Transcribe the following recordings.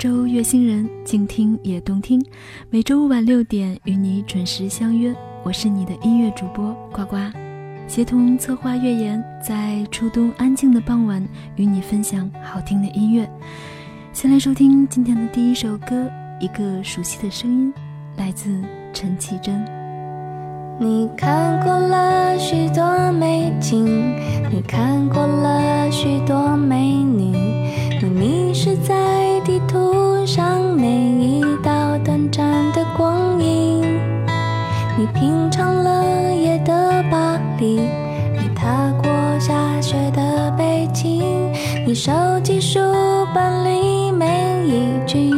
周月星人，静听也动听。每周五晚六点与你准时相约，我是你的音乐主播呱呱，协同策划乐言，在初冬安静的傍晚与你分享好听的音乐。先来收听今天的第一首歌，一个熟悉的声音，来自陈绮贞。你看过了许多美景，你看过了许多美女，你迷失在。地图上每一道短暂的光影，你品尝了夜的巴黎，你踏过下雪的北京，你收集书本里每一句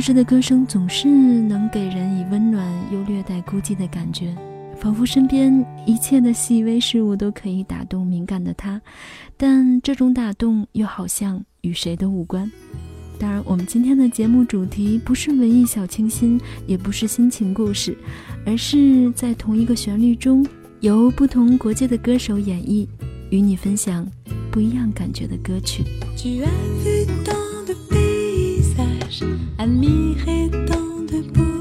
老师的歌声总是能给人以温暖又略带孤寂的感觉，仿佛身边一切的细微事物都可以打动敏感的他，但这种打动又好像与谁都无关。当然，我们今天的节目主题不是文艺小清新，也不是心情故事，而是在同一个旋律中，由不同国界的歌手演绎，与你分享不一样感觉的歌曲。Admirer tant de beaux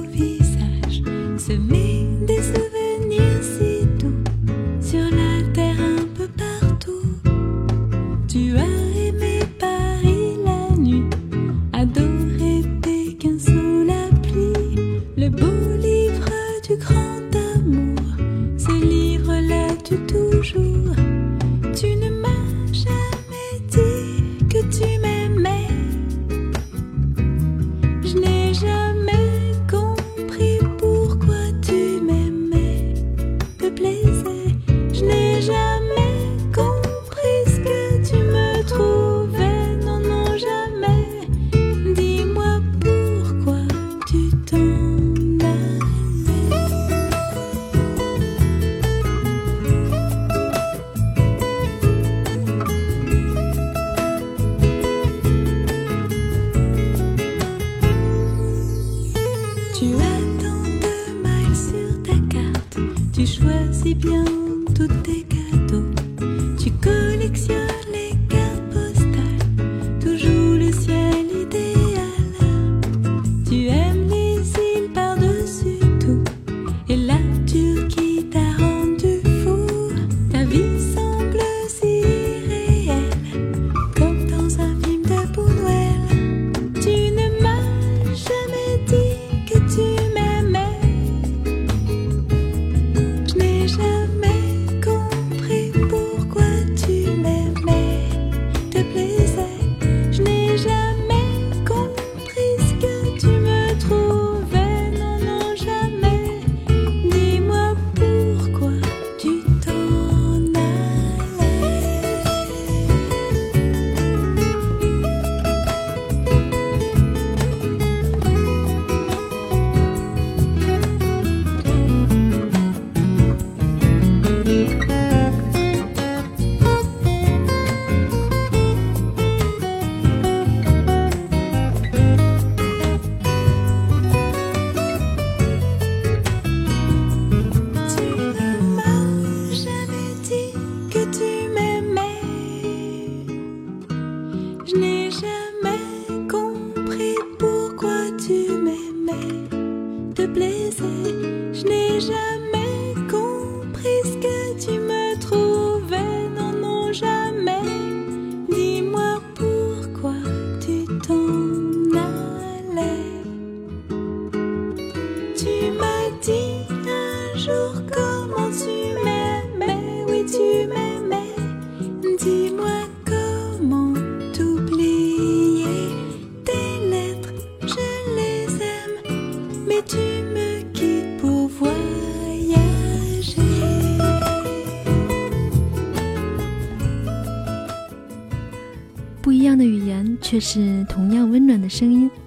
你先。”，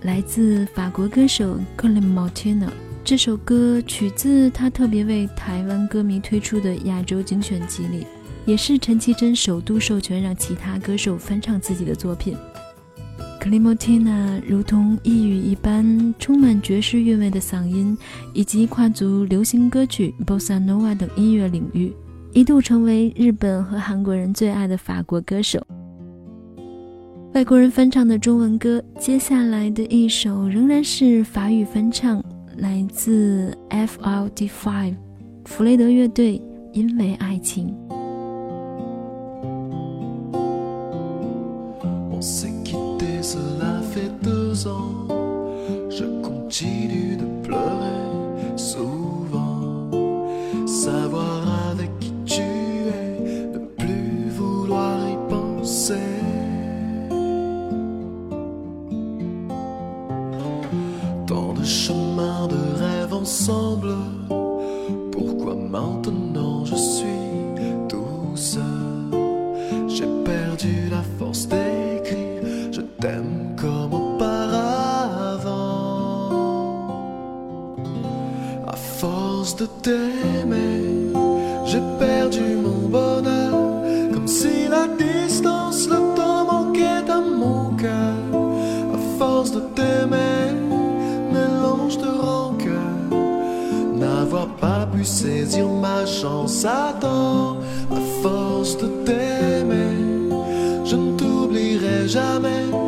来自法国歌手 Clémentine。这首歌取自他特别为台湾歌迷推出的亚洲精选集里，也是陈绮贞首度授权让其他歌手翻唱自己的作品。Clémentine 如同异语一般，充满爵士韵味的嗓音，以及跨足流行歌曲、bossa nova 等音乐领域，一度成为日本和韩国人最爱的法国歌手。外国人翻唱的中文歌，接下来的一首仍然是法语翻唱，来自 F L D Five，弗雷德乐队，《因为爱情》。Pas pu saisir ma chance à temps. À force de t'aimer, je ne t'oublierai jamais.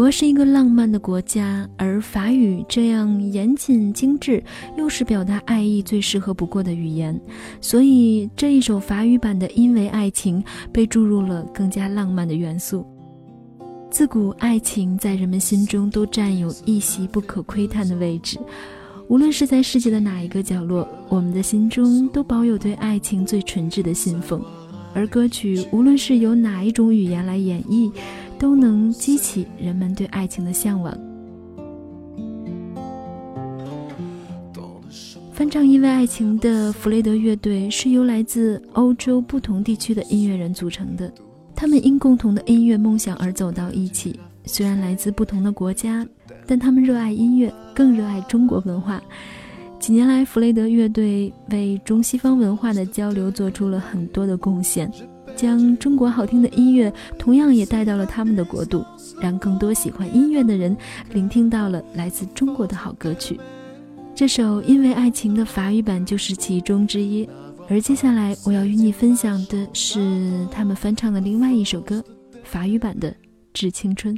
国是一个浪漫的国家，而法语这样严谨精致，又是表达爱意最适合不过的语言，所以这一首法语版的《因为爱情》被注入了更加浪漫的元素。自古爱情在人们心中都占有一席不可窥探的位置，无论是在世界的哪一个角落，我们的心中都保有对爱情最纯挚的信奉。而歌曲无论是由哪一种语言来演绎，都能激起人们对爱情的向往。翻唱《因为爱情》的弗雷德乐队是由来自欧洲不同地区的音乐人组成的，他们因共同的音乐梦想而走到一起。虽然来自不同的国家，但他们热爱音乐，更热爱中国文化。几年来，弗雷德乐队为中西方文化的交流做出了很多的贡献，将中国好听的音乐同样也带到了他们的国度，让更多喜欢音乐的人聆听到了来自中国的好歌曲。这首《因为爱情》的法语版就是其中之一，而接下来我要与你分享的是他们翻唱的另外一首歌，法语版的《致青春》。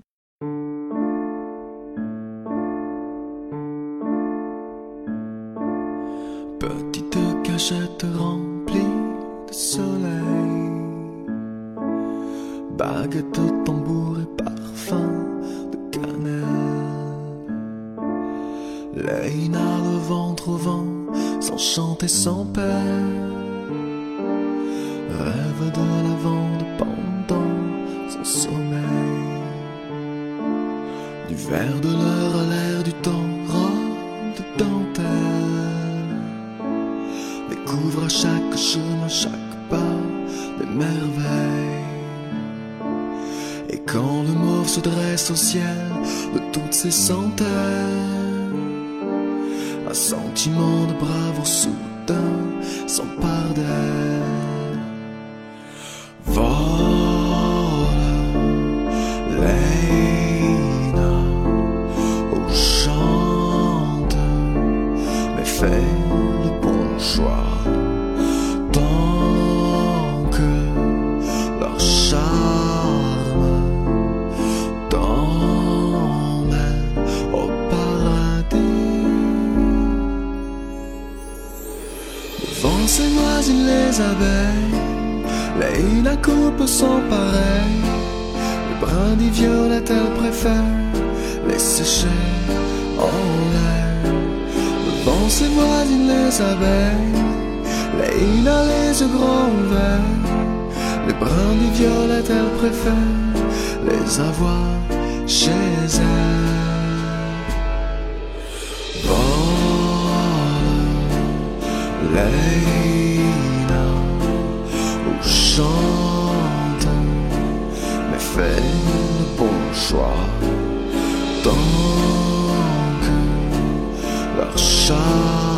Découvre à chaque chemin, chaque pas des merveilles. Et quand le mauve se dresse au ciel de toutes ses centaines, un sentiment de bravoure soudain s'empare d'elle. Les la coupe sont pareils. Le brandy violette, elle préfère les sécher en l'air. Le vent s'éloigne les abeilles. Les a les yeux grands ouverts. Le brandy violette, elle préfère les avoir chez elle. late chante mes feuilles bourgeois tant que leur chant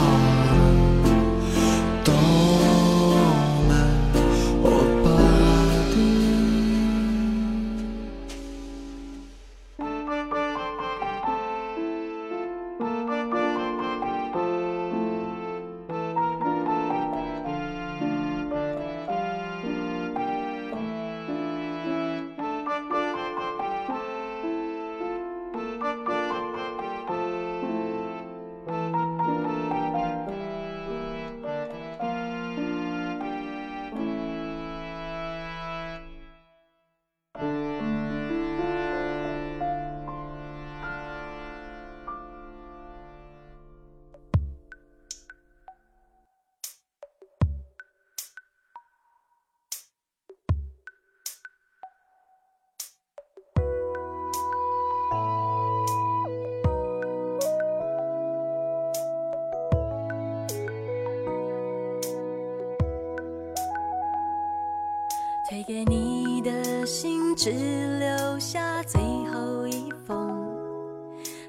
只留下最后一封，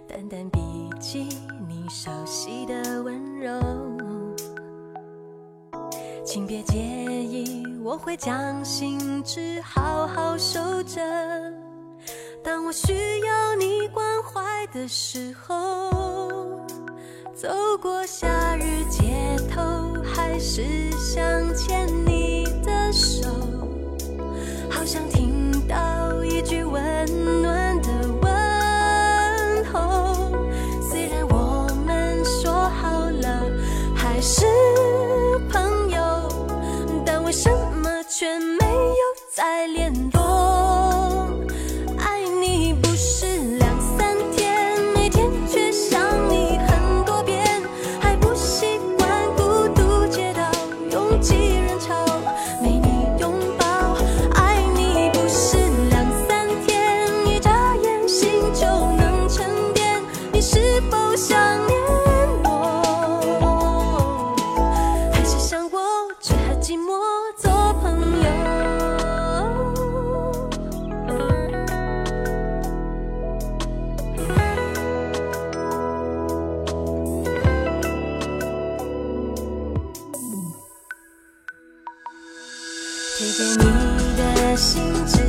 淡淡笔记你熟悉的温柔。请别介意，我会将信纸好好收着。当我需要你关怀的时候，走过夏日街头，还是想牵你温暖。推给你的信只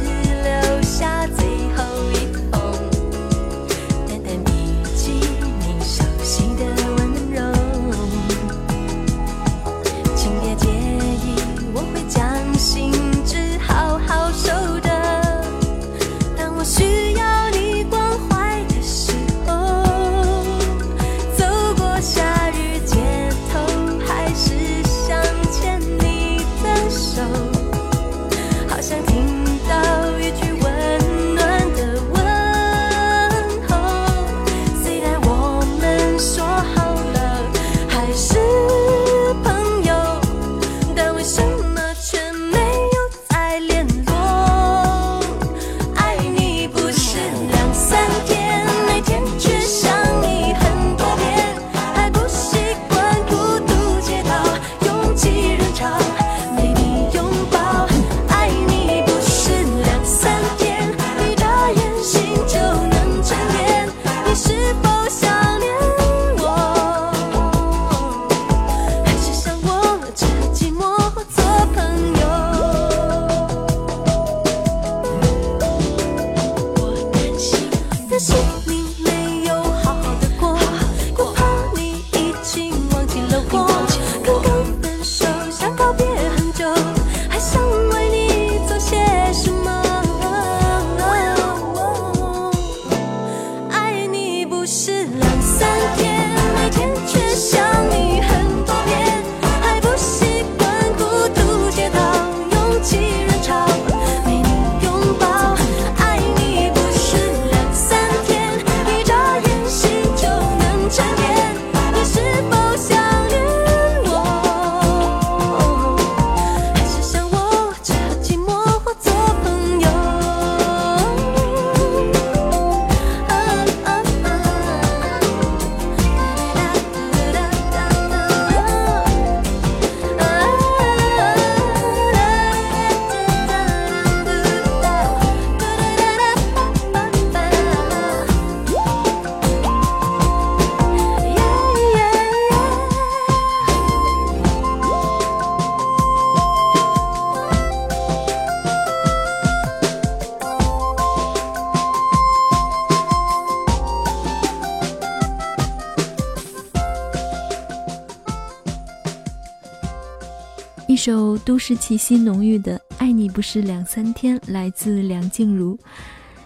都市气息浓郁的《爱你不是两三天》，来自梁静茹。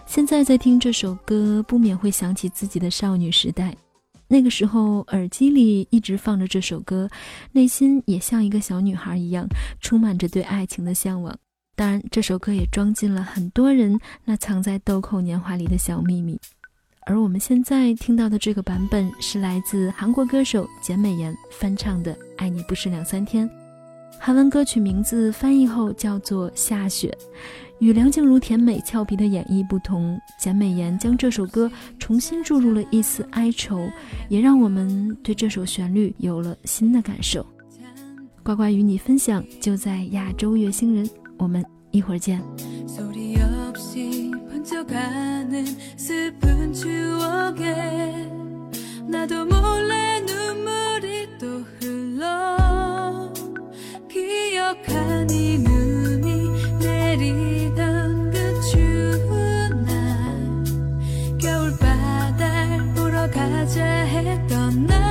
现在在听这首歌，不免会想起自己的少女时代。那个时候，耳机里一直放着这首歌，内心也像一个小女孩一样，充满着对爱情的向往。当然，这首歌也装进了很多人那藏在豆蔻年华里的小秘密。而我们现在听到的这个版本，是来自韩国歌手简美妍翻唱的《爱你不是两三天》。韩文歌曲名字翻译后叫做《下雪》，与梁静茹甜美俏皮的演绎不同，简美妍将这首歌重新注入了一丝哀愁，也让我们对这首旋律有了新的感受。乖乖与你分享，就在亚洲月星人，我们一会儿见。 기억하니 눈이 내리던 그 추운 날 겨울바다 보러 가자 했던 날